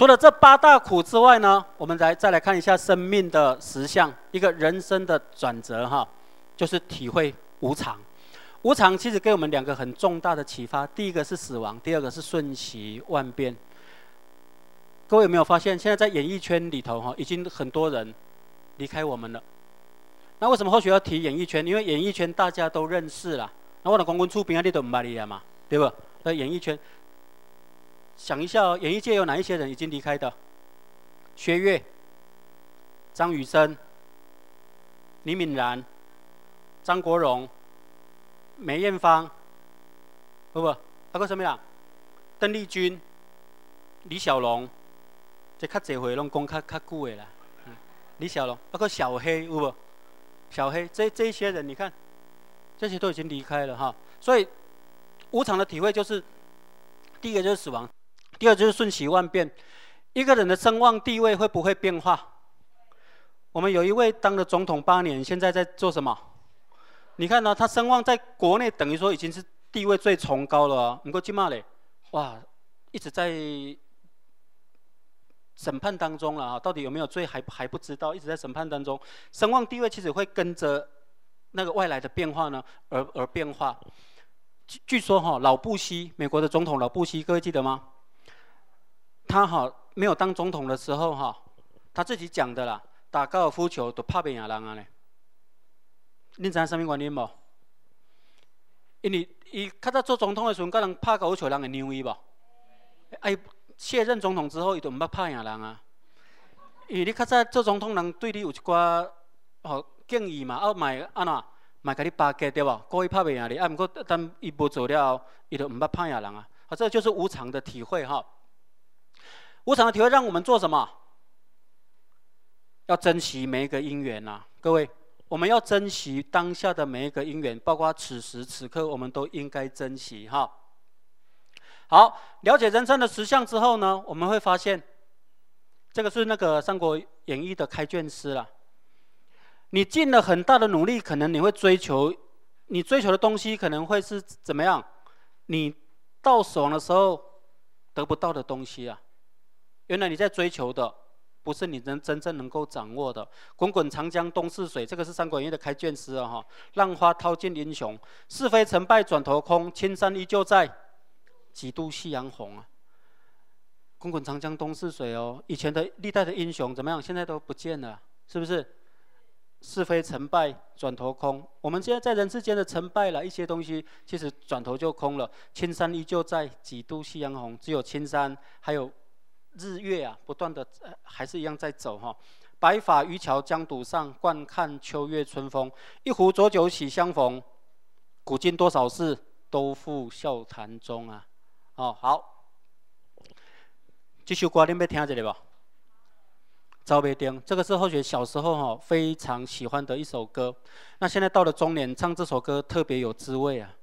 除了这八大苦之外呢，我们来再来看一下生命的实相，一个人生的转折哈，就是体会无常。无常其实给我们两个很重大的启发，第一个是死亡，第二个是瞬息万变。各位有没有发现，现在在演艺圈里头哈，已经很多人离开我们了。那为什么后续要提演艺圈？因为演艺圈大家都认识啦。那我的公公出兵啊，你都唔捌你啊嘛，对不？那演艺圈。想一下，演艺界有哪一些人已经离开的？薛岳、张雨生、李敏然、张国荣、梅艳芳，不不，还有什么呀？邓丽君、李小龙，这较侪回拢讲较较久的啦。李小龙，包括小黑，有无？小黑，这这些人，你看，这些都已经离开了哈。所以，无常的体会就是，第一个就是死亡。第二就是瞬息万变，一个人的声望地位会不会变化？我们有一位当了总统八年，现在在做什么？你看呢？他声望在国内等于说已经是地位最崇高了。你过去骂嘞，哇，一直在审判当中了啊！到底有没有罪还还不知道，一直在审判当中。声望地位其实会跟着那个外来的变化呢而而变化。据说哈，老布希，美国的总统老布希，各位记得吗？他哈没有当总统的时候哈，他自己讲的啦，打高尔夫球都怕别人啊嘞。你知影什么原因无？因为伊较早做总统的时候，甲人拍高尔夫球，人会让伊无？哎，卸任总统之后，伊都毋捌拍赢人啊。因为你较早做总统，人对你有一寡吼敬意嘛，啊，买安怎，买甲你巴结对无？故意拍袂赢你，啊，毋过等伊无做了，伊就毋捌拍赢人啊。啊，这就是无常的体会哈。无常的体会让我们做什么？要珍惜每一个因缘呐，各位，我们要珍惜当下的每一个因缘，包括此时此刻，我们都应该珍惜哈。好，了解人生的实相之后呢，我们会发现，这个是那个《三国演义》的开卷诗了。你尽了很大的努力，可能你会追求，你追求的东西可能会是怎么样？你到手的时候得不到的东西啊。原来你在追求的，不是你能真正能够掌握的。滚滚长江东逝水，这个是《三国演义》的开卷诗啊！哈，浪花淘尽英雄，是非成败转头空，青山依旧在，几度夕阳红啊！滚滚长江东逝水哦，以前的历代的英雄怎么样？现在都不见了，是不是？是非成败转头空，我们现在在人世间的成败了一些东西，其实转头就空了。青山依旧在，几度夕阳红，只有青山还有。日月啊，不断的还是一样在走哈。白发渔樵江堵上，惯看秋月春风。一壶浊酒喜相逢，古今多少事，都付笑谈中啊。哦，好，这首歌你们听这里吧。赵北丁，这个是或许小时候哈非常喜欢的一首歌。那现在到了中年，唱这首歌特别有滋味啊。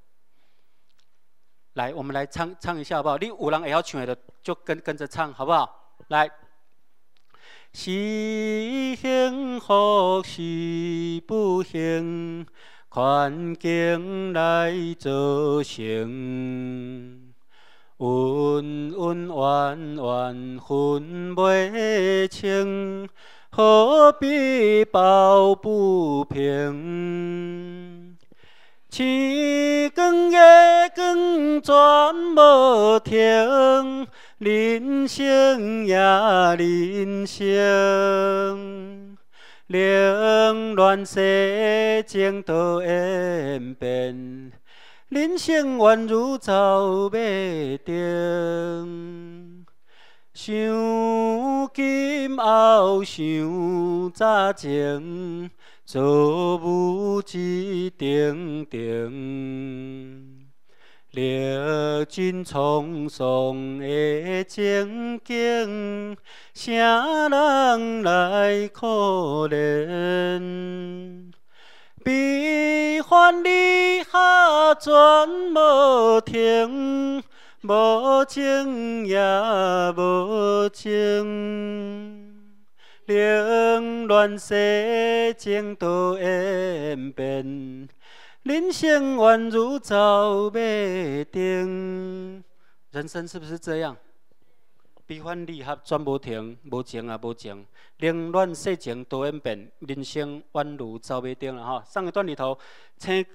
来，我们来唱唱一下好不好？你五郎也要唱的，就跟跟着唱好不好？来，是幸福是不幸，环境来造成，恩恩怨怨分不清，何必抱不平？星光夜光转无停，人生也人生，凌乱世情多演变，人生宛如走马灯，想今后想早前。做无志定定，历尽沧桑的情景，谁人来可怜？悲欢离合转无停，无情也无情。冷暖世情都演变，人生宛如走马灯。人生是不是这样？悲欢离合转无停，无情啊无情，冷暖世情多演变，人生宛如走马灯啦吼。上一段里头，青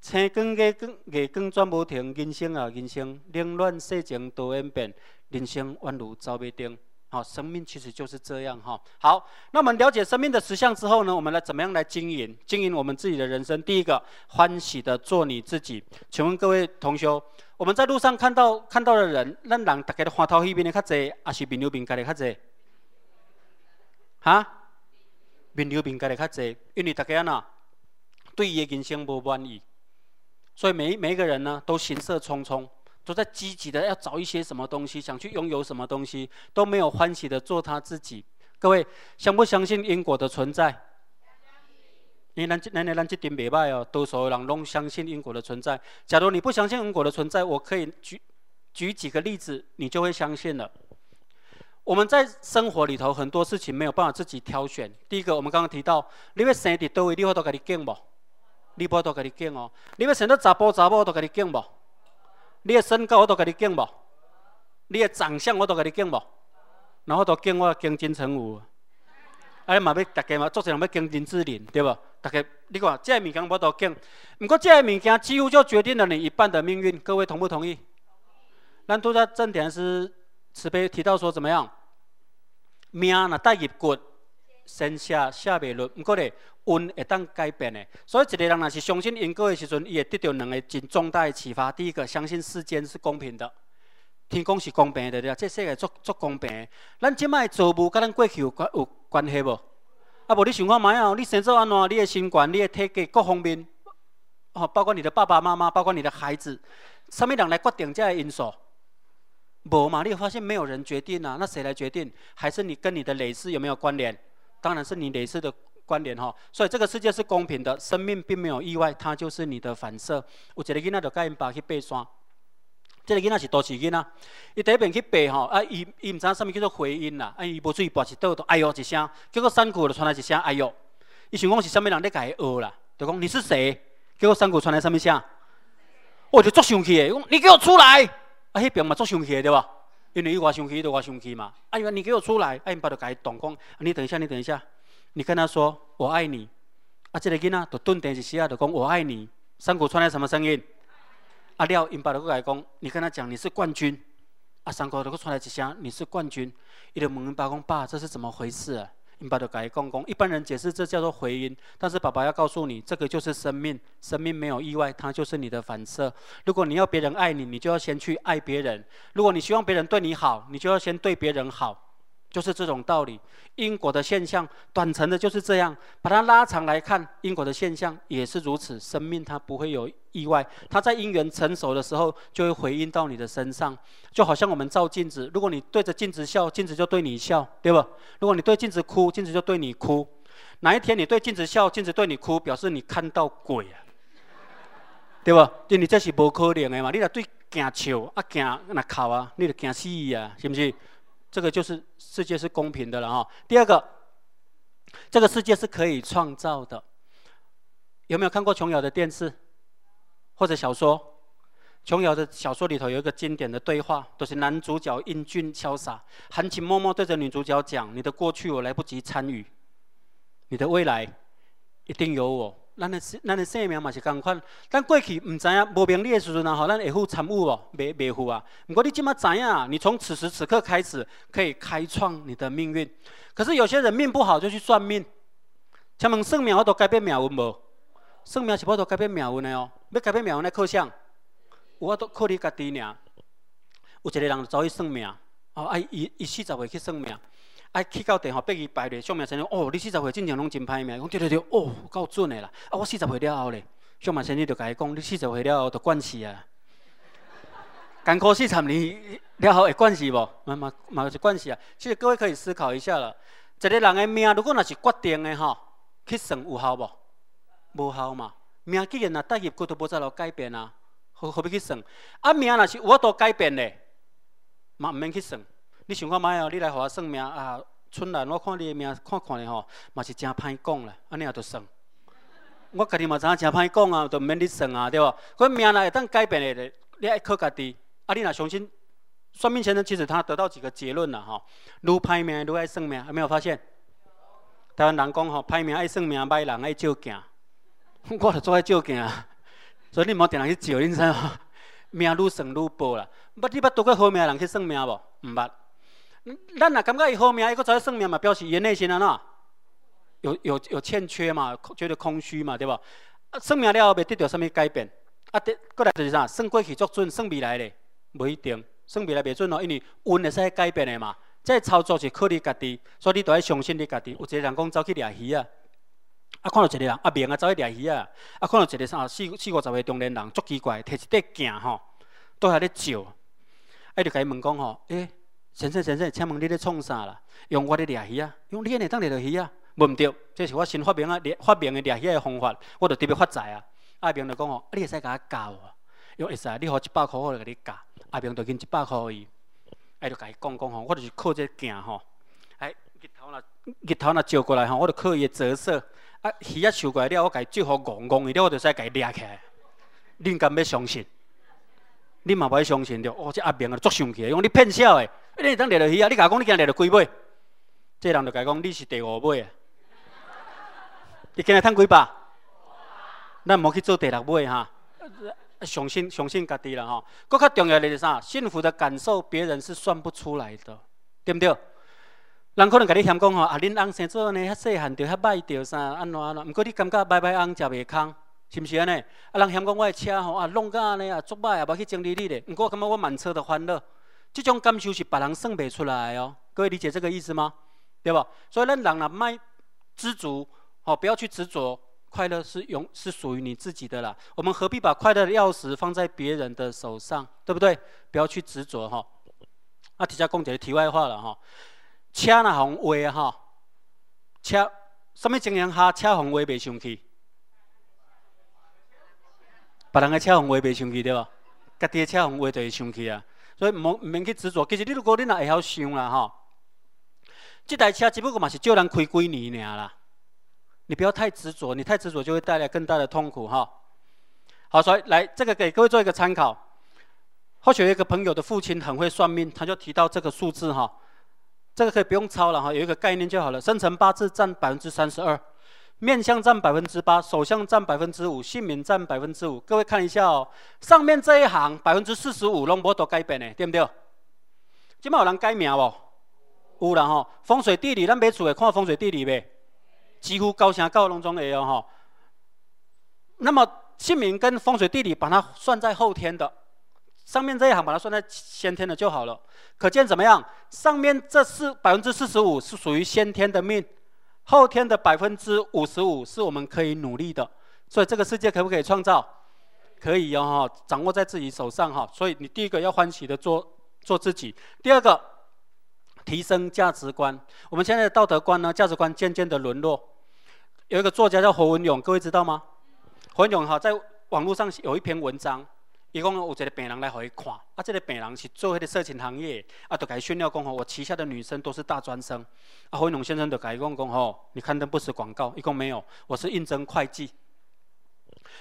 青光月光月光转无停，人生啊人生，冷暖世情多演变，人生宛如走马灯。好，生命其实就是这样哈。好，那我们了解生命的实相之后呢，我们来怎么样来经营？经营我们自己的人生。第一个，欢喜的做你自己。请问各位同修，我们在路上看到看到的人，那人大概的花头那边的较济，还是面流面家的较济？哈？面流面家的较济，因为大家呐，对伊的人生无满意，所以每每一个人呢，都行色匆匆。都在积极的要找一些什么东西，想去拥有什么东西，都没有欢喜的做他自己。各位相不相信因果的存在？因为咱这、咱、咱这点袂歹哦，多数人拢相信因果的存在。假如你不相信因果的存在，我可以举举几个例子，你就会相信了。我们在生活里头很多事情没有办法自己挑选。第一个，我们刚刚提到，你要生伫倒位，你好多家己拣无？你不多家己拣哦。你要生到查甫查某，都家己拣无？你的身高我都给你敬无，你的长相我都给你敬无，然后都敬我敬金城武，哎嘛要大家嘛，做些人要敬林志玲，对不？大家你看这物件我都敬，不过这物件几乎就决定了你一半的命运，各位同不同意？咱都在正点是慈悲提到说怎么样？命若带入骨，生下下未落，不过咧运会当改变的。所以一个人若是相信因果的时阵，伊会得到两个真重大的启发。第一个，相信世间是公平的，天公是公平的，对这世界足足公平。咱即摆做物，甲咱过去有关有关系无？啊，无你想看卖啊？你生做安怎？你的身管、你的体格各方面，哦，包括你的爸爸妈妈，包括你的孩子，啥物人来决定这个因素？无嘛？你发现没有人决定啊？那谁来决定？还是你跟你的累世有没有关联？当然是你累世的。关联哈，所以这个世界是公平的，生命并没有意外，它就是你的反射。有一个囡仔就甲因爸去爬山，这个囡仔是都市囡仔，伊第一遍去爬吼，啊，伊伊毋知影什么叫做回音啦，啊，伊无注意跋一倒，都哎呦一声，结果山谷就传来一声哎呦，伊想讲是啥物人咧甲伊学啦，就讲你是谁？结果山谷传来什么声？我就作生气诶，讲你给我出来！啊，迄边嘛作生气对吧？因为伊话生气就外生气嘛，啊，伊你给我出来！哎，因爸就甲伊动讲，你等一下，你等一下。你跟他说“我爱你”，啊，这个囡仔就顿电一时啊，就讲“我爱你”。山谷传来什么声音？啊廖因爸就过讲，你跟他讲你是冠军。啊，山谷就传来一声你是冠军。伊就问因爸讲：“爸，这是怎么回事啊？”因爸就改公公，一般人解释这叫做回音，但是爸爸要告诉你，这个就是生命，生命没有意外，它就是你的反射。如果你要别人爱你，你就要先去爱别人；如果你希望别人对你好，你就要先对别人好。就是这种道理，因果的现象，短程的就是这样。把它拉长来看，因果的现象也是如此。生命它不会有意外，它在因缘成熟的时候就会回应到你的身上。就好像我们照镜子，如果你对着镜子笑，镜子就对你笑，对不？如果你对镜子哭，镜子就对你哭。哪一天你对镜子笑，镜子对你哭，表示你看到鬼啊，对不？因为这是不可能的嘛。你若对镜笑啊，镜那哭啊，你就惊死啊，是不是？这个就是世界是公平的了哈。第二个，这个世界是可以创造的。有没有看过琼瑶的电视或者小说？琼瑶的小说里头有一个经典的对话，都是男主角英俊潇洒，含情脉脉对着女主角讲：“你的过去我来不及参与，你的未来一定有我。”咱的咱的生命嘛是共款，咱过去唔知影无明理的时阵啊，吼，咱会负参悟无？未未负啊。毋过你即马知影，你从此时此刻开始可以开创你的命运。可是有些人命不好就去算命，请问算命我都改变命运无？算命是不都改变命运的哦？要改变命运的靠啥？有法都靠你家己尔。有一个人走去算命，哦，啊，伊伊四十岁去算命。啊，去到电话八字排咧，上面先生哦，你四十岁正常拢真歹命，讲对对对，哦，够准的啦。啊，我四十岁了后咧，上面先生就甲伊讲，你四十岁了后就惯死啊。艰苦四十年了后会惯死无？嘛嘛嘛是惯死啊。其实各位可以思考一下了，一个人的命如果若是决定的吼，去算有效无？无效嘛。命既然若带入骨都无再落改变啊，何何必去算？啊，命若是有法度改变咧，嘛毋免去算。你想看卖哦？你来互我算命啊？春兰，我看你的命看看咧吼，嘛是真歹讲啦。安尼也着算。我家己嘛知影真歹讲啊，就毋免你算啊，对无？可命若会当改变的，你爱靠家己。啊，你若相信算命先生其实他得到几个结论啦吼，愈歹命愈爱算命，有没有发现？台湾人讲吼，歹命爱算命，歹人爱照镜，我着做爱照镜，所以你莫定人去照，你知影？命愈算愈薄啦。捌你捌拄过好命人去算命无？毋捌。咱若感觉伊好命，伊搁走去算命嘛，表示伊内心安怎？有有有欠缺嘛？觉得空虚嘛？对无？啊，算命了后，未得到啥物改变？啊，得过来就是啥？算过去作准，算未来咧，无一定。算未来袂准哦，因为运会使改变的嘛。这操作是靠你家己，所以你都要相信你家己。有一个人讲走去掠鱼啊，啊看到一个人阿明啊走去掠鱼啊，啊看到一个啥四四五十岁中年人足奇怪，摕一块镜吼，都喺咧照。啊，就甲伊问讲吼，诶，先生先生，请问你咧创啥啦？用我咧掠鱼啊？用你安尼当掠着鱼啊？无毋对，这是我新发明啊，发明的掠鱼的方法，我就特别发财啊。阿明就讲吼，你会使甲我教啊？用会使，你付一百箍我就甲你教。阿明就跟一百箍伊，哎，就甲伊讲讲吼，我就是靠这镜吼，哎，日头若日头若照过来吼，我就靠伊的折射，啊，鱼啊收过来了，我甲伊最好戆戆伊了，我就使甲伊掠起来。恁敢要相信？恁嘛无相信着？哦，这阿明啊，足生气，讲你骗笑诶诶！你当掠着鱼啊？你甲我讲你今日掠着几尾？这人就甲讲你是第五尾啊！你今日趁几百？咱莫去做第六尾哈。相信相信家己啦吼，搁较重要的是啥？幸福的感受，别人是算不出来的，对不对？人可能甲你嫌讲吼，啊，恁翁生做呢，遐细汉着遐歹着啥，安怎安怎？毋过你感觉歹歹翁食袂空，是毋是安尼？啊，人嫌讲我的车吼，啊，弄甲安尼啊，足歹啊，无去整理你咧。毋过我感觉我满车的欢乐，这种感受是别人算袂出来哦。各位理解这个意思吗？对吧？所以咱人啊，卖知足，哦，不要去执着。快乐是永是属于你自己的啦，我们何必把快乐的钥匙放在别人的手上，对不对？不要去执着哈。啊，底下讲一个题外话了哈。车若红话哈，车什么情形下车红话袂生气？别人的车红话袂生气对吧？家己的车红话就会生气啊。所以唔唔免去执着。其实你如果你若会晓想啦哈，这台车只不过嘛是借人开几年尔啦。你不要太执着，你太执着就会带来更大的痛苦哈。好，所以来这个给各位做一个参考。或许有一个朋友的父亲很会算命，他就提到这个数字哈，这个可以不用抄了哈，有一个概念就好了。生辰八字占百分之三十二，面相占百分之八，手相占百分之五，姓名占百分之五。各位看一下哦，上面这一行百分之四十五拢无多改变的，对不对？今麦有人改名无？有啦吼，风水地理咱买厝会看风水地理呗。几乎高声高拢中会哦哈。那么姓名跟风水地理把它算在后天的，上面这一行把它算在先天的就好了。可见怎么样？上面这四百分之四十五是属于先天的命，后天的百分之五十五是我们可以努力的。所以这个世界可不可以创造？可以哦哈，掌握在自己手上哈。所以你第一个要欢喜的做做自己，第二个。提升价值观，我们现在的道德观呢？价值观渐渐的沦落。有一个作家叫侯文勇，各位知道吗？侯文勇哈，在网络上有一篇文章，伊讲有一个病人来互伊看，啊，这个病人是做迄个色情行业，啊，就甲伊炫耀讲吼，我旗下的女生都是大专生。啊，侯文勇先生就甲伊讲讲吼，你刊登不实广告，伊讲没有，我是应征会计，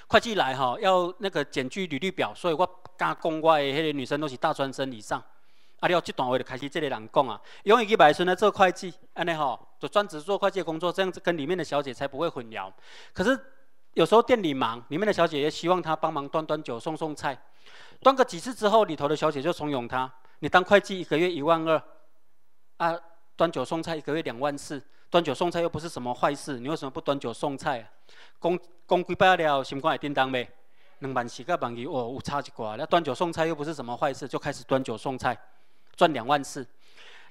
会计来哈，要那个检具履历表，所以我敢讲我的迄个女生都是大专生以上。啊！了这段话就开始这个人讲啊，永远去买孙来做会计，安尼吼，就专职做会计工作，这样子跟里面的小姐才不会混淆。可是有时候店里忙，里面的小姐也希望他帮忙端端酒、送送菜，端个几次之后，里头的小姐就怂恿他：你当会计一个月一万二，啊，端酒送菜一个月两万四，端酒送菜又不是什么坏事，你为什么不端酒送菜？公公几百了，心肝会叮当呗？两万四个万二，哦，有差一寡。那端酒送菜又不是什么坏事，就开始端酒送菜。赚两万四，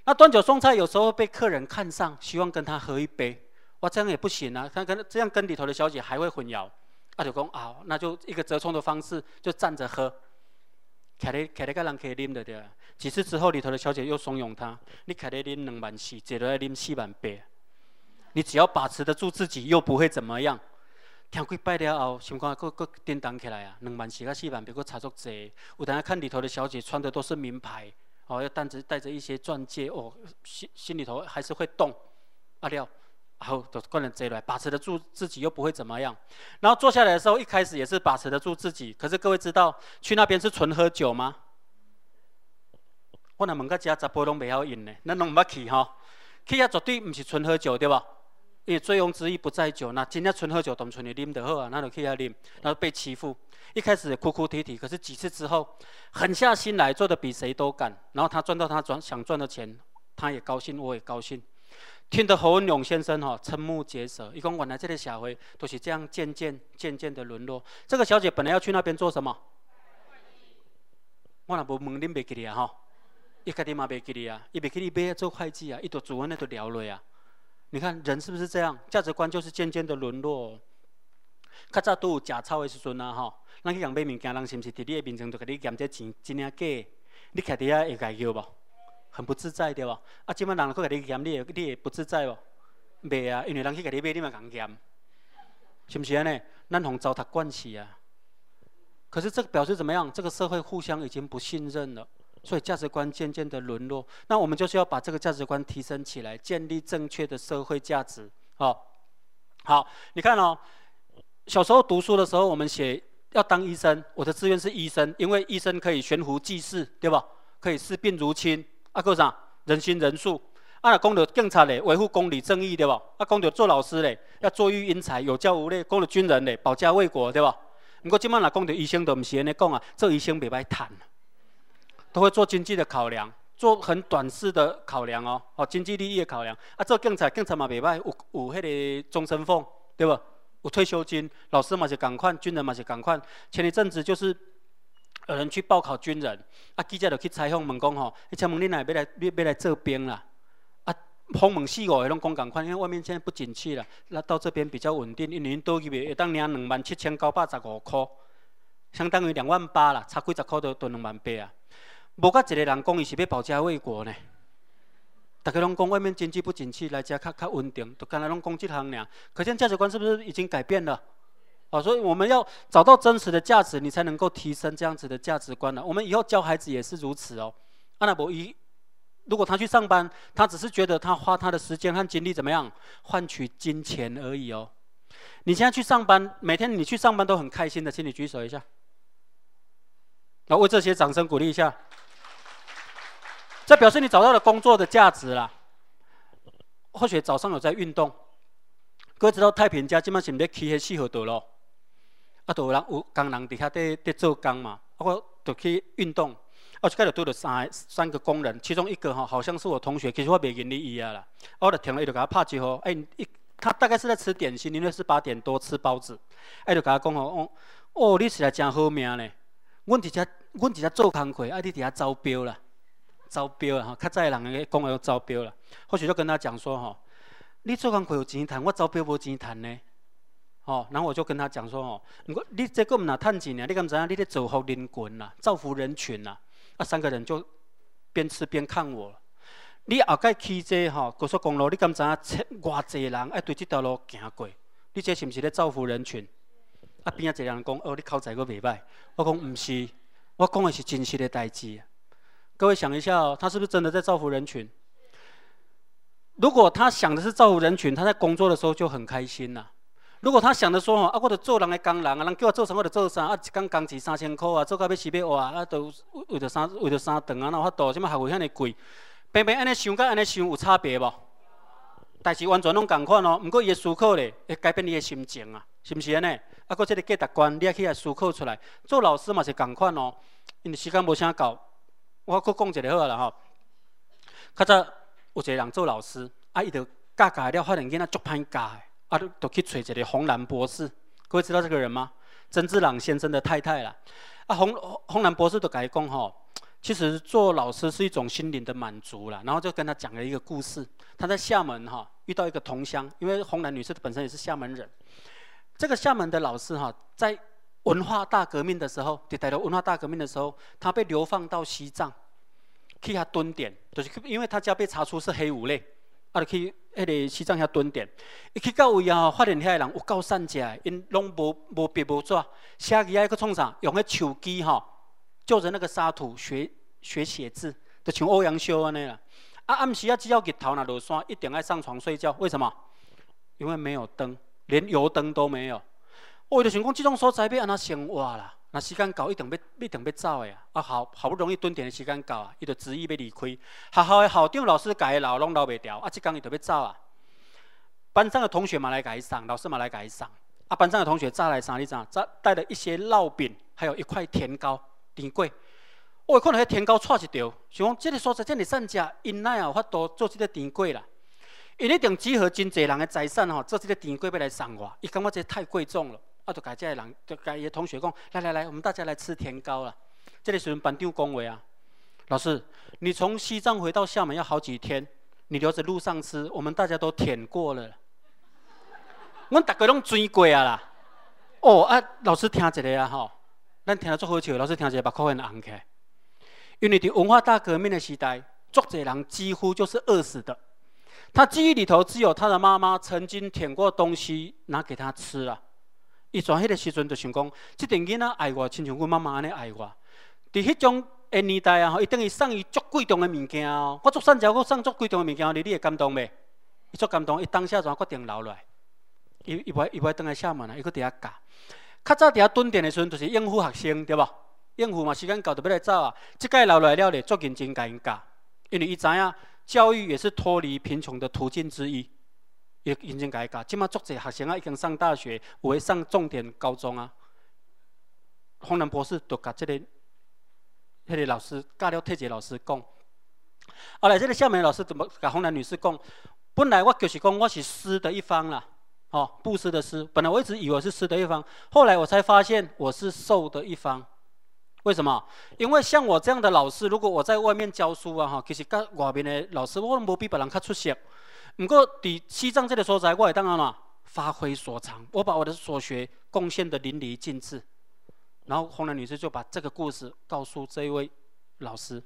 那端酒送菜有时候被客人看上，希望跟他喝一杯，哇，这样也不行啊！他跟这样跟里头的小姐还会混淆，阿就讲啊，那就一个折冲的方式，就站着喝，开咧开咧个人可以啉的对几次之后，里头的小姐又怂恿他，你开咧啉两万四，坐落来啉四万八，你只要把持得住自己，又不会怎么样。听几摆了后，心肝佫佫颠当起来啊，两万四甲四万八佫差足济。有当看里头的小姐穿的都是名牌。哦，要带着带着一些钻戒哦，心心里头还是会动，阿廖，然后都个人追来，把持得住自己又不会怎么样。然后坐下来的时候，一开始也是把持得住自己，可是各位知道去那边是纯喝酒吗？我那问到遮十波拢袂晓饮呢，咱拢毋捌去吼。去遐绝对毋是纯喝酒对吧？因为醉翁之意不在酒，那今天纯喝酒，当纯你啉得好啊，那就去遐啉，然后被欺负。一开始哭哭啼啼，可是几次之后，狠下心来做的比谁都敢。然后他赚到他赚想赚的钱，他也高兴，我也高兴。听得侯文勇先生哈瞠目结舌，一共原来这个小会都是这样渐渐渐渐的沦落。这个小姐本来要去那边做什么？我若无问恁袂记哩啊吼，伊家己嘛袂记哩啊，伊袂记哩要做会计啊，伊都做安尼都了落啊。你看人是不是这样？价值观就是渐渐的沦落。较早都有假钞的时阵啊吼，咱去用买物件，人是毋是伫你的面前就甲你验这钱真啊假？你徛伫遐会家叫无？很不自在对无？啊，即摆人去甲你验，你会你会不自在无？袂啊，因为人去甲你买，你嘛共验，是毋是安尼？咱互糟蹋惯起啊。可是这个表示怎么样？这个社会互相已经不信任了，所以价值观渐渐的沦落。那我们就是要把这个价值观提升起来，建立正确的社会价值。好，好，你看哦。小时候读书的时候，我们写要当医生，我的志愿是医生，因为医生可以悬壶济世，对吧？可以视病如亲。啊，个啥？人心仁术。啊，讲到警察嘞，维护公理正义，对吧？啊，讲到做老师嘞，要作育英才，有教无类；讲到军人嘞，保家卫国，对吧？不过今麦来讲到医生，都唔是安尼讲啊，做医生袂歹谈，都会做经济的考量，做很短视的考量哦，哦，经济利益的考量。啊，做警察，警察嘛袂歹，有有迄个终身俸，对不？有退休金，老师嘛是赶快，军人嘛是赶快。前一阵子就是有人去报考军人，啊，记者就去采访问讲吼，你请问你哪要来要要来做兵啦？啊，风门四五个拢讲赶快，因为外面现在不景气了，那到这边比较稳定，一年多几月，当领两万七千九百十五块，相当于两万八啦，差几十块都都两万八啊。无甲一个人讲伊是要保家卫国呢。大家拢讲外面经济不景气，来遮较较稳定，都刚才拢讲这行俩。可见价值观是不是已经改变了？哦，所以我们要找到真实的价值，你才能够提升这样子的价值观了。我们以后教孩子也是如此哦。阿那伯一，如果他去上班，他只是觉得他花他的时间和精力怎么样换取金钱而已哦。你现在去上班，每天你去上班都很开心的，请你举手一下。来为这些掌声鼓励一下。这表示你找到了工作的价值啦。或许早上有在运动，各位知道太平家基本上是起迄四号道咯，啊，都有人有工人伫遐在在做工嘛，啊，我就去运动，啊，就开始拄着三个三个工人，其中一个吼好像是我同学，其实我袂认你伊啊啦，我就停了，伊就甲我拍招呼，哎，一他大概是在吃点心，因为是八点多吃包子，哎，就甲我讲吼哦，哦，你实在真好命咧，阮伫遮，阮伫遮做工课，啊，你伫遐招标啦。招标啊，吼，较早的人个讲要招标啦，或许就跟他讲说哈，你做工课有钱赚，我招标无钱赚呢，哦，然后我就跟他讲说哦，如果你这个唔拿趁钱呢，你敢知影？你咧造福人群呐，造福人群呐，啊，三个人就边吃边看我，你后盖起这吼高速公路，你敢知影？偌济人爱对这条路行过，你这是毋是咧造福人群？啊，边啊一个人讲，哦，你口才阁袂歹，我讲毋是，我讲的是真实的代志。各位想一下哦，他是不是真的在造福人群？如果他想的是造福人群，他在工作的时候就很开心呐。如果他想着说吼，啊，我得做人的工人啊，人叫我做啥我就做啥，啊，一工工资三千块啊，做到要死要活啊，都为着三为着三顿啊，那法度？什么学费遐尼贵？平平安尼想，甲安尼想有差别无？但是完全拢共款哦。毋过伊的思考咧，会改变你的心情啊，是毋是安尼？啊，搁即个价值观，你也去来思考出来。做老师嘛是共款哦，因为时间无啥够。我搁讲一个好啦吼，较早有一个人做老师，啊，伊着教教了，发现囡仔足歹教的，啊，就就去找一个洪兰博士。各位知道这个人吗？曾志朗先生的太太啦。啊，洪洪兰博士就伊讲吼，其实做老师是一种心灵的满足啦。然后就跟他讲了一个故事，他在厦门哈遇到一个同乡，因为洪兰女士本身也是厦门人。这个厦门的老师哈，在文化大革命的时候，在台湾文化大革命的时候，他被流放到西藏，去他蹲点，就是因为他家被查出是黑五类，啊，就去迄个西藏遐蹲点。一去到位啊，发现遐人有够善假，因拢无无笔无纸，写字爱去创啥？用迄手机吼，就着那个沙土学学写字，就像欧阳修安尼啦。啊，暗时啊，只要日头若落山，一定爱上床睡觉。为什么？因为没有灯，连油灯都没有。我就想讲，这种所在要安怎生活啦？那时间到，一定要一定要走的啊！啊，好好不容易蹲点的时间到啊，伊就执意要离开。学校的校长、老师家留拢留袂掉，啊，即工伊就要走啊。班上的同学嘛来伊送，老师嘛来伊送。啊，班上的同学再来啥？你知道？再带了一些烙饼，还有一块甜糕、甜粿。我看到迄甜糕串一条，想讲这个所在真哩善食，因奈有法度做这个甜粿啦。因一定集合真济人的财产吼，做这个甜粿要来送我。伊感觉这太贵重了，啊，就甲这个人，就甲伊的同学讲，来来来，我们大家来吃甜糕啦。这里时阵班长讲话啊，老师，你从西藏回到厦门要好几天，你留着路上吃，我们大家都舔过了。阮大家拢追过啊啦。哦啊，老师听一个啊吼，咱听了足好笑，老师听一个目眶会红起。因为伫文化大革命的时代，作者人几乎就是饿死的。他记忆里头只有他的妈妈曾经舔过东西拿给他吃了。伊在迄个时阵就想讲，即点囡仔爱我，亲像阮妈妈安尼爱我。伫迄种诶年代啊，吼，伊等于送伊足贵重的物件哦。我做善交，我送足贵重的物件，你你会感动未？伊足感动，伊当下就决定留落来。伊伊袂伊袂倒来厦门啊，伊搁伫遐教。较早伫遐蹲点的时阵，就是应付学生，对无？应付嘛，时间到就要来走啊。即届留落来了咧，足认真甲因教，因为伊知影教育也是脱离贫穷的途径之一。伊认真甲伊教，即马足侪学生啊，已经上大学，有诶上重点高中啊。洪南博士都甲即个迄个老师教了，特级老师讲。后来即个厦门老师怎么甲洪南女士讲？本来我就是讲我是师的一方啦。哦，布施的师，本来我一直以为是师的一方，后来我才发现我是受的一方。为什么？因为像我这样的老师，如果我在外面教书啊，哈，其实跟外面的老师，我无比别人较出色。不过伫西藏这个所在，我也当然嘛发挥所长，我把我的所学贡献的淋漓尽致。然后红兰女士就把这个故事告诉这一位老师，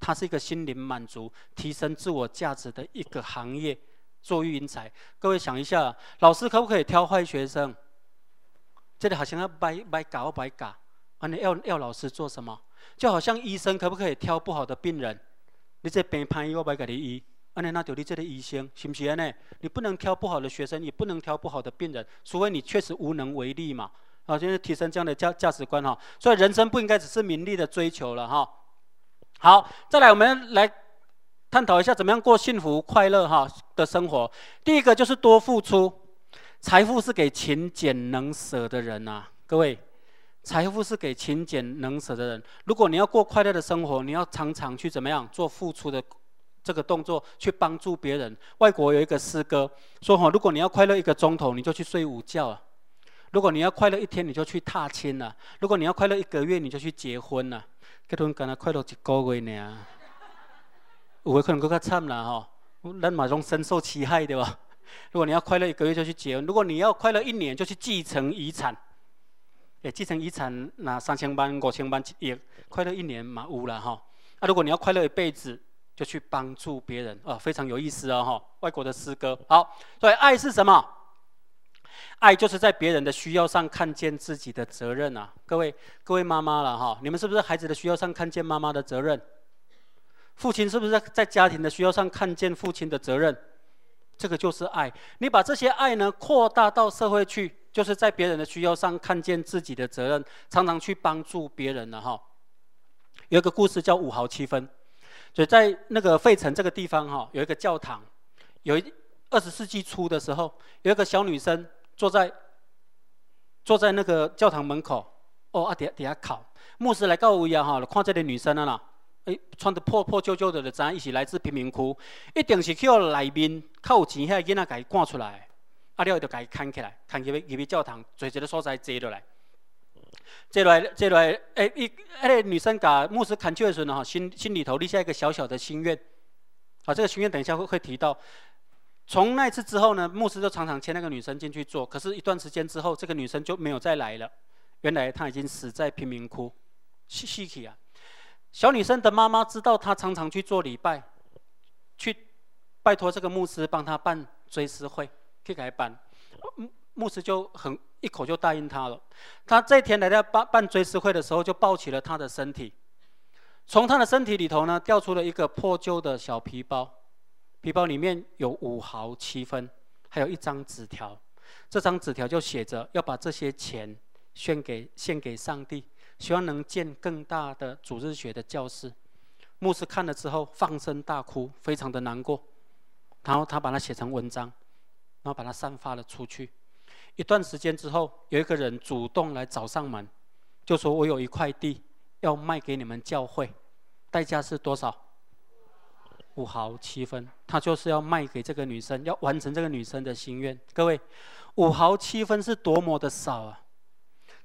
他是一个心灵满足、提升自我价值的一个行业。做育英才，各位想一下，老师可不可以挑坏学生？这里好像要白白搞白搞，啊，你要要老师做什么？就好像医生可不可以挑不好的病人？你这病判医，我白给你医，啊，你那就你这个医生，行不行呢？你不能挑不好的学生，也不能挑不好的病人，除非你确实无能为力嘛。啊，就是提升这样的价价值观哈。所以人生不应该只是名利的追求了哈。好，再来我们来。探讨一下怎么样过幸福快乐哈的生活。第一个就是多付出，财富是给勤俭能舍的人呐。各位，财富是给勤俭能舍的人。如果你要过快乐的生活，你要常常去怎么样做付出的这个动作，去帮助别人。外国有一个诗歌说哈，如果你要快乐一个钟头，你就去睡午觉啊；如果你要快乐一天，你就去踏青了；如果你要快乐一个月，你就去结婚了。结婚干那快乐一个月呢？有的可能更加惨啦吼，咱嘛种深受其害对吧？如果你要快乐一个月就去结婚，如果你要快乐一年就去继承遗产，诶，继承遗产拿三千万、五千万也快乐一年嘛有了哈。啊，如果你要快乐一辈子，就去帮助别人啊，非常有意思啊哈。外国的诗歌，好，所以爱是什么？爱就是在别人的需要上看见自己的责任啊。各位各位妈妈了哈，你们是不是孩子的需要上看见妈妈的责任？父亲是不是在家庭的需要上看见父亲的责任？这个就是爱。你把这些爱呢扩大到社会去，就是在别人的需要上看见自己的责任，常常去帮助别人了哈。有一个故事叫五毫七分，所以在那个费城这个地方哈，有一个教堂，有一二十世纪初的时候，有一个小女生坐在坐在那个教堂门口，哦啊底底下考，牧师来告慰啊哈，看这个女生啊啦。诶，穿得破破旧旧的，就知伊是来自贫民窟，一定是去到内面较有钱遐囡仔家赶出来，啊了就甲伊牵起来，牵入去入去教堂，做一个所在坐落来，这来这来，诶，伊迄个女生甲牧师恳求的时候，呢哈，心心里头立下一个小小的心愿，好，这个心愿等一下会会提到。从那次之后呢，牧师就常常牵那个女生进去做，可是，一段时间之后，这个女生就没有再来了。原来她已经死在贫民窟，死死去啊。小女生的妈妈知道她常常去做礼拜，去拜托这个牧师帮她办追思会，去给办。牧牧师就很一口就答应他了。他这天来到办办追思会的时候，就抱起了他的身体，从他的身体里头呢，掉出了一个破旧的小皮包，皮包里面有五毫七分，还有一张纸条。这张纸条就写着要把这些钱献给献给上帝。希望能建更大的主日学的教室。牧师看了之后放声大哭，非常的难过。然后他把它写成文章，然后把它散发了出去。一段时间之后，有一个人主动来找上门，就说：“我有一块地要卖给你们教会，代价是多少？五毫七分。他就是要卖给这个女生，要完成这个女生的心愿。各位，五毫七分是多么的少啊！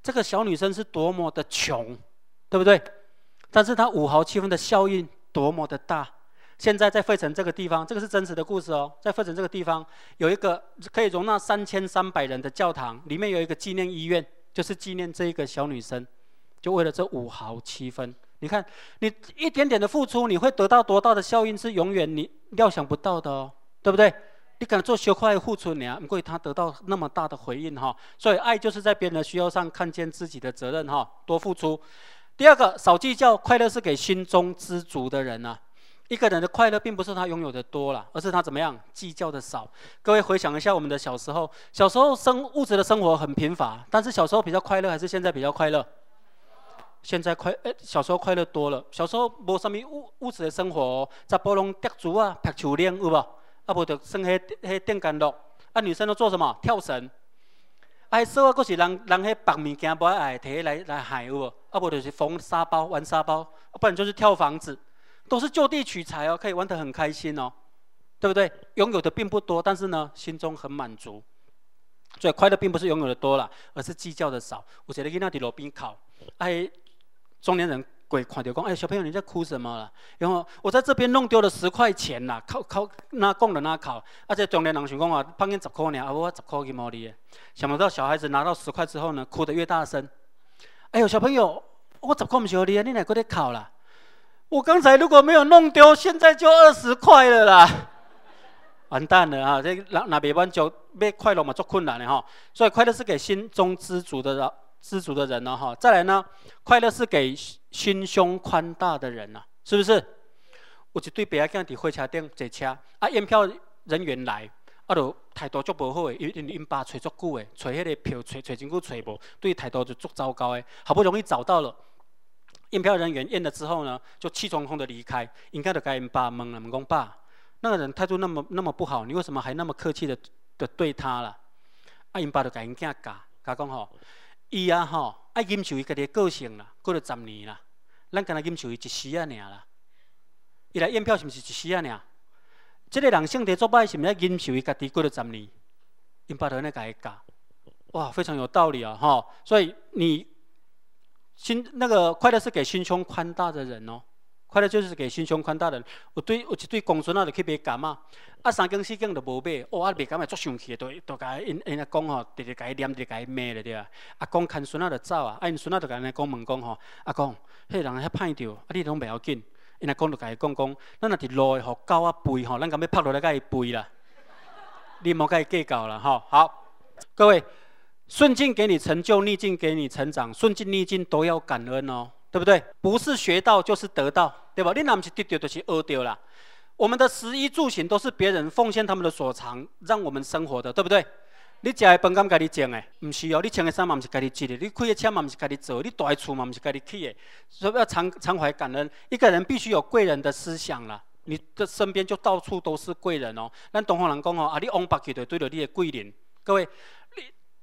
这个小女生是多么的穷，对不对？但是她五毫七分的效应多么的大。”现在在费城这个地方，这个是真实的故事哦。在费城这个地方，有一个可以容纳三千三百人的教堂，里面有一个纪念医院，就是纪念这一个小女生。就为了这五毫七分，你看，你一点点的付出，你会得到多大的效应，是永远你料想不到的哦，对不对？你可能做小块付出，你啊，不过他得到那么大的回应哈。所以爱就是在别人的需要上看见自己的责任哈，多付出。第二个，少计较，快乐是给心中知足的人啊。一个人的快乐，并不是他拥有的多了，而是他怎么样计较的少。各位回想一下我们的小时候，小时候生物质的生活很贫乏，但是小时候比较快乐，还是现在比较快乐？现在快，诶，小时候快乐多了。小时候无什么物物质的生活，在波龙钓竹啊、拍球链有无？啊，无就生迄迄电杆乐。啊，女生都做什么？跳绳。啊，小啊，佫是人人迄白物件不爱摕来来害有无？啊，无就是缝沙包、玩沙包，啊，不然就是跳房子。都是就地取材哦，可以玩得很开心哦，对不对？拥有的并不多，但是呢，心中很满足。所以快乐并不是拥有的多了，而是计较的少。我觉得囡仔在路边考，哎，中年人鬼看到讲，哎，小朋友你在哭什么了？然后我在这边弄丢了十块钱啦，靠靠那供的那考，而且中年人想讲啊，碰见十块呢，啊我十块给毛利。想不到小孩子拿到十块之后呢，哭得越大声。哎呦，小朋友，我十块不是你啊，你哪个在考了？我刚才如果没有弄丢，现在就二十块了啦，完蛋了啊！这那那别班就被快乐嘛做困难的哈。所以快乐是给心中知足的人，知足的人了哈。再来呢，快乐是给心胸宽大的人呢，是不是？有一对白仔囝伫火车顶坐车，啊，验票人员来，啊，就态度足无好诶，因因因爸找足久诶，找迄个票找找真久找无，对态度就足糟糕诶，好不容易找到了。验票人员验了之后呢，就气冲冲的离开。应该就该因爸问了，问讲爸，那个人态度那么那么不好，你为什么还那么客气的的对他了？啊，因爸就甲因囝教，甲讲吼，伊啊吼爱忍受伊家己个性啦，过了十年啦，咱敢那忍受伊一时啊尔啦。伊来验票是毋是一时啊尔？这个人性格作歹，是毋是忍受伊家己过了十年？因爸就安尼甲伊教，哇，非常有道理啊吼。所以你。心那个快乐是给心胸宽大的人哦，快乐就是给心胸宽大的人。有对有一对公孙啊，就去买柑啊，啊三更四更都无买，哦啊买柑也足生气，都都甲因因阿公吼，直直甲伊念，直直甲伊骂了对啊。阿公看孙啊就走啊，啊因孙啊就甲伊讲问讲吼，阿公，迄人遐歹着，啊你拢袂要紧，因阿公就甲伊讲讲，咱若伫路诶吼狗啊吠吼，咱敢要拍落来甲伊吠啦，你莫甲伊计较啦吼。好，各位。顺境给你成就，逆境给你成长，顺境逆境都要感恩哦，对不对？不是学到就是得到，对吧？你哪不是得到就是饿掉了？我们的食衣住行都是别人奉献他们的所长，让我们生活的，对不对？你食的饭敢家己种的，唔是哦。你穿的衫嘛唔是家己织的，你开的车嘛唔是家己做，你住的厝嘛唔是家己起的，所以要常常怀感恩。一个人必须有贵人的思想了，你的身边就到处都是贵人哦。咱东方人讲哦，啊，你往北去就对着你的贵人，各位。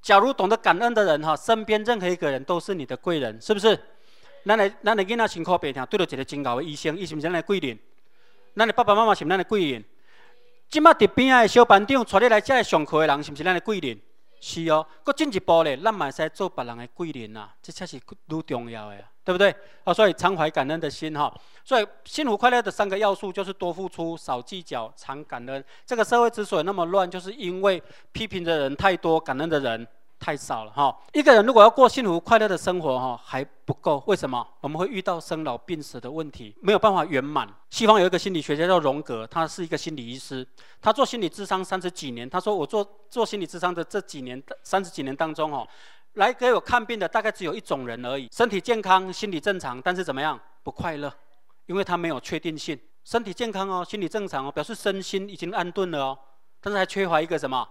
假如懂得感恩的人哈，身边任何一个人都是你的贵人，是不是？咱的咱的囡仔辛苦白听，对着一个真高的医生，伊是毋是咱的贵人？咱的爸爸妈妈是毋是咱的贵人？即马伫边仔的小班长带你来遮上课的人，是毋是咱的贵人？是哦，搁进一步咧，咱嘛使做别人的贵人呐，这才是愈重要的，对不对？啊，所以常怀感恩的心哈，所以幸福快乐的三个要素就是多付出、少计较、常感恩。这个社会之所以那么乱，就是因为批评的人太多，感恩的人。太少了哈！一个人如果要过幸福快乐的生活哈，还不够。为什么？我们会遇到生老病死的问题，没有办法圆满。西方有一个心理学家叫荣格，他是一个心理医师，他做心理智商三十几年。他说：“我做做心理智商的这几年，三十几年当中哦，来给我看病的大概只有一种人而已，身体健康、心理正常，但是怎么样不快乐？因为他没有确定性。身体健康哦，心理正常哦，表示身心已经安顿了哦，但是还缺乏一个什么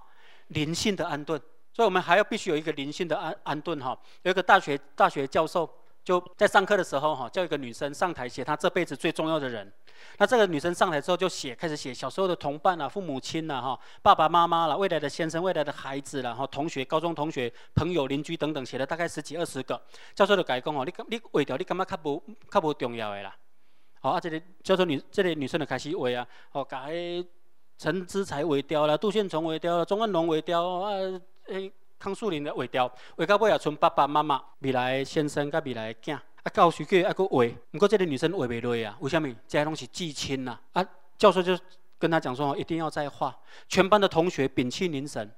灵性的安顿。”所以我们还要必须有一个灵性的安安顿哈。有一个大学大学教授就在上课的时候哈，叫一个女生上台写她这辈子最重要的人。那这个女生上台之后就写，开始写小时候的同伴啊、父母亲呐、哈、爸爸妈妈了、未来的先生、未来的孩子了、哈、同学、高中同学、朋友、邻居等等，写了大概十几二十个。教授就改讲哦，你你画掉，你感觉较无较无重要的啦。好啊，这个教授女这个女生就开始画啊，哦，把迄陈之才画掉了，杜宪崇画掉了，钟安龙画掉啊，诶，康树林的画掉，画到尾也剩爸爸妈妈、未来的先生甲未来的囝。啊，教授叫伊还佫画，毋过这个女生画袂落啊，为虾米？这些拢是至亲呐。啊，教授就跟他讲说，一定要再画。全班的同学屏气凝神，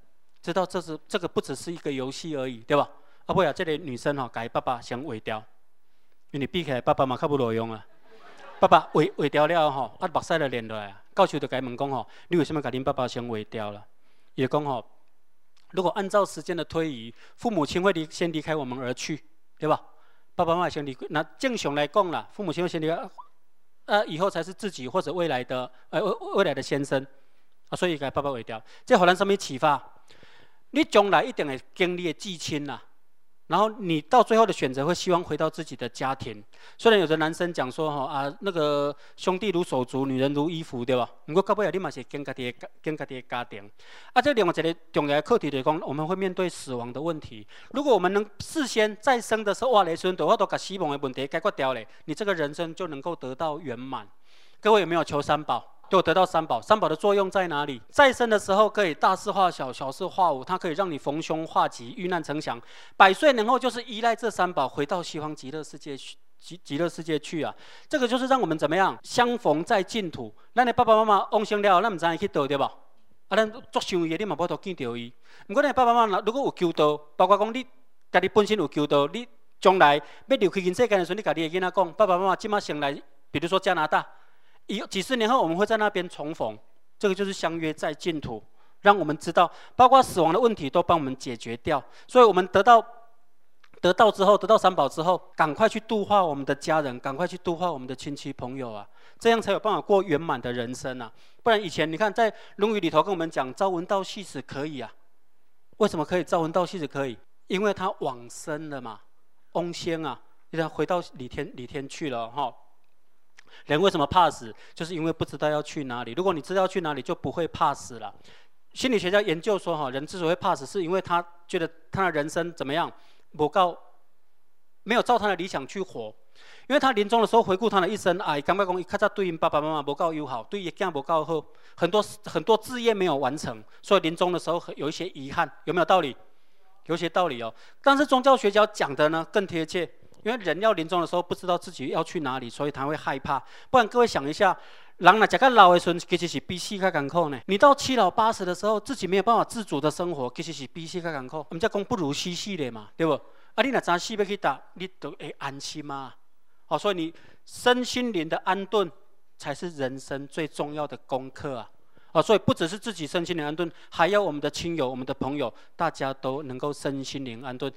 知道这是这个不只是一个游戏而已，对吧？啊，不呀，这个女生吼，甲伊爸爸先画掉，因为比起来爸爸嘛较无路用啊。爸爸画画掉了吼，啊，目屎就连落来啊。教授就甲伊问讲吼，你为什么甲恁爸爸先画掉了？伊就讲吼，如果按照时间的推移，父母亲会离先离开我们而去，对吧？爸爸妈妈先离，那正常来讲啦，父母亲会先离开，呃，以后才是自己或者未来的，呃，未未来的先生，啊，所以该爸爸毁掉，这互咱什么启发？你将来一定会经历的至亲呐。然后你到最后的选择会希望回到自己的家庭。虽然有的男生讲说哈啊那个兄弟如手足，女人如衣服，对吧？不过到尾啊，你嘛是跟家己跟家己家庭。啊，这另外一个重要的课题就是讲，我们会面对死亡的问题。如果我们能事先再生的时候，哇，雷孙的话都把死亡的问题解决掉了，你这个人生就能够得到圆满。各位有没有求三宝？就得到三宝，三宝的作用在哪里？再生的时候可以大事化小，小事化无，它可以让你逢凶化吉，遇难成祥。百岁年后就是依赖这三宝，回到西方极乐世界去，极极乐世界去啊！这个就是让我们怎么样相逢在净土。那你爸爸妈妈往生了，那唔知道去倒对不？啊，咱作想嘢，你嘛无都见到伊。不过你爸爸妈妈如果有求道，包括讲你家己本身有求道，你将来要离开人世间的时候，你家己的囡仔讲，爸爸妈妈今麦生来，比如说加拿大。以几十年后，我们会在那边重逢，这个就是相约在净土，让我们知道，包括死亡的问题都帮我们解决掉。所以，我们得到得到之后，得到三宝之后，赶快去度化我们的家人，赶快去度化我们的亲戚朋友啊，这样才有办法过圆满的人生啊！不然以前你看，在《论语》里头跟我们讲，朝闻道，夕死可以啊。为什么可以朝闻道，夕死可以？因为他往生了嘛，翁仙啊，他回到李天李天去了哈。人为什么怕死？就是因为不知道要去哪里。如果你知道去哪里，就不会怕死了。心理学家研究说，哈，人之所以怕死，是因为他觉得他的人生怎么样，不够，没有照他的理想去活。因为他临终的时候回顾他的一生，哎，刚刚讲，他在对应爸爸妈妈不够友好，对爷囝不够好，很多很多志业没有完成，所以临终的时候有一些遗憾，有没有道理？有些道理哦。但是宗教学家讲的呢，更贴切。因为人要临终的时候不知道自己要去哪里，所以他会害怕。不然各位想一下，人若食个老的时候，其实是比死较艰苦呢。你到七老八十的时候，自己没有办法自主的生活，其实是比死较艰苦。我们叫讲不如死死的嘛，对不？啊，你若早死要去打，你都会安心嘛。好，所以你身心灵的安顿，才是人生最重要的功课啊。啊，所以不只是自己身心灵安顿，还要我们的亲友、我们的朋友，大家都能够身心灵安顿。